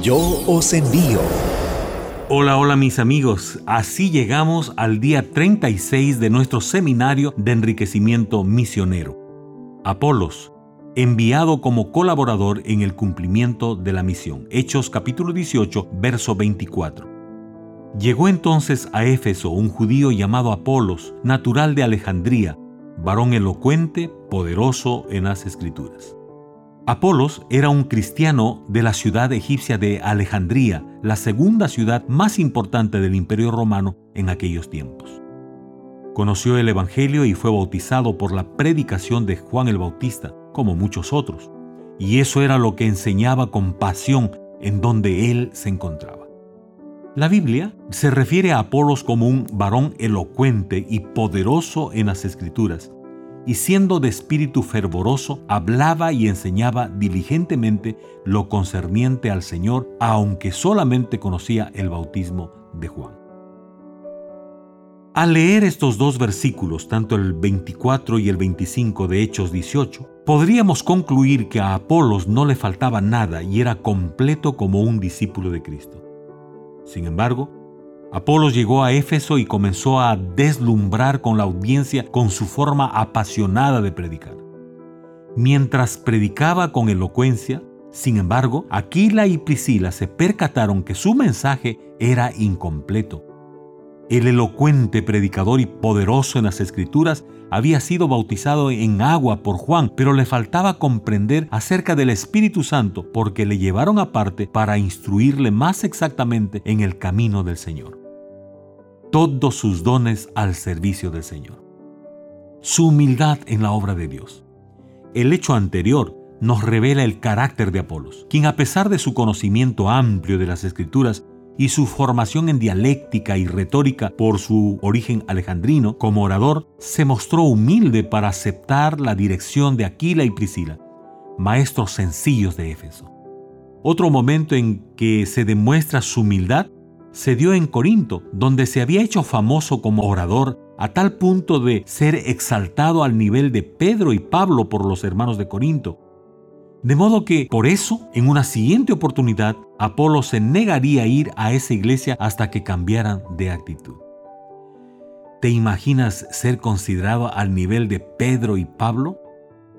Yo os envío. Hola, hola mis amigos. Así llegamos al día 36 de nuestro seminario de enriquecimiento misionero. Apolos, enviado como colaborador en el cumplimiento de la misión. Hechos capítulo 18, verso 24. Llegó entonces a Éfeso un judío llamado Apolos, natural de Alejandría, varón elocuente, poderoso en las escrituras. Apolos era un cristiano de la ciudad egipcia de Alejandría, la segunda ciudad más importante del imperio romano en aquellos tiempos. Conoció el Evangelio y fue bautizado por la predicación de Juan el Bautista, como muchos otros, y eso era lo que enseñaba con pasión en donde él se encontraba. La Biblia se refiere a Apolos como un varón elocuente y poderoso en las escrituras, y siendo de espíritu fervoroso, hablaba y enseñaba diligentemente lo concerniente al Señor, aunque solamente conocía el bautismo de Juan. Al leer estos dos versículos, tanto el 24 y el 25 de Hechos 18, podríamos concluir que a Apolos no le faltaba nada y era completo como un discípulo de Cristo. Sin embargo, Apolos llegó a Éfeso y comenzó a deslumbrar con la audiencia con su forma apasionada de predicar. Mientras predicaba con elocuencia, sin embargo, Aquila y Priscila se percataron que su mensaje era incompleto. El elocuente predicador y poderoso en las escrituras había sido bautizado en agua por Juan, pero le faltaba comprender acerca del Espíritu Santo porque le llevaron aparte para instruirle más exactamente en el camino del Señor todos sus dones al servicio del Señor. Su humildad en la obra de Dios. El hecho anterior nos revela el carácter de Apolos, quien a pesar de su conocimiento amplio de las escrituras y su formación en dialéctica y retórica por su origen alejandrino como orador, se mostró humilde para aceptar la dirección de Aquila y Priscila, maestros sencillos de Éfeso. Otro momento en que se demuestra su humildad se dio en Corinto, donde se había hecho famoso como orador a tal punto de ser exaltado al nivel de Pedro y Pablo por los hermanos de Corinto. De modo que, por eso, en una siguiente oportunidad, Apolo se negaría a ir a esa iglesia hasta que cambiaran de actitud. ¿Te imaginas ser considerado al nivel de Pedro y Pablo?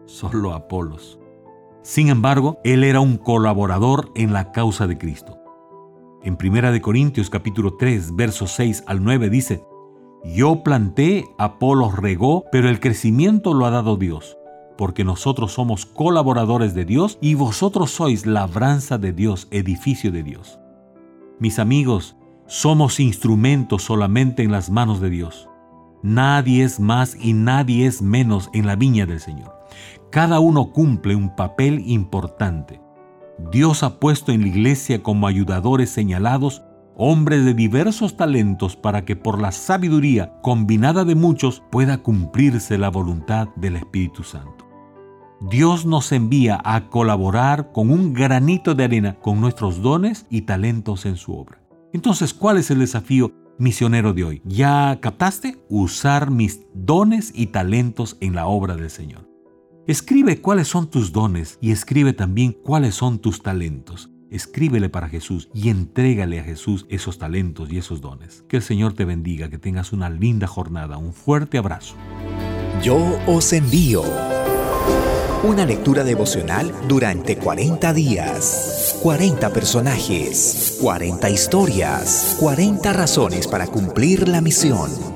Solo Apolos. Sin embargo, él era un colaborador en la causa de Cristo. En 1 Corintios capítulo 3, versos 6 al 9 dice, Yo planté, Apolos regó, pero el crecimiento lo ha dado Dios, porque nosotros somos colaboradores de Dios y vosotros sois labranza de Dios, edificio de Dios. Mis amigos, somos instrumentos solamente en las manos de Dios. Nadie es más y nadie es menos en la viña del Señor. Cada uno cumple un papel importante. Dios ha puesto en la iglesia como ayudadores señalados hombres de diversos talentos para que por la sabiduría combinada de muchos pueda cumplirse la voluntad del Espíritu Santo. Dios nos envía a colaborar con un granito de arena con nuestros dones y talentos en su obra. Entonces, ¿cuál es el desafío misionero de hoy? ¿Ya captaste? Usar mis dones y talentos en la obra del Señor. Escribe cuáles son tus dones y escribe también cuáles son tus talentos. Escríbele para Jesús y entrégale a Jesús esos talentos y esos dones. Que el Señor te bendiga, que tengas una linda jornada. Un fuerte abrazo. Yo os envío una lectura devocional durante 40 días. 40 personajes, 40 historias, 40 razones para cumplir la misión.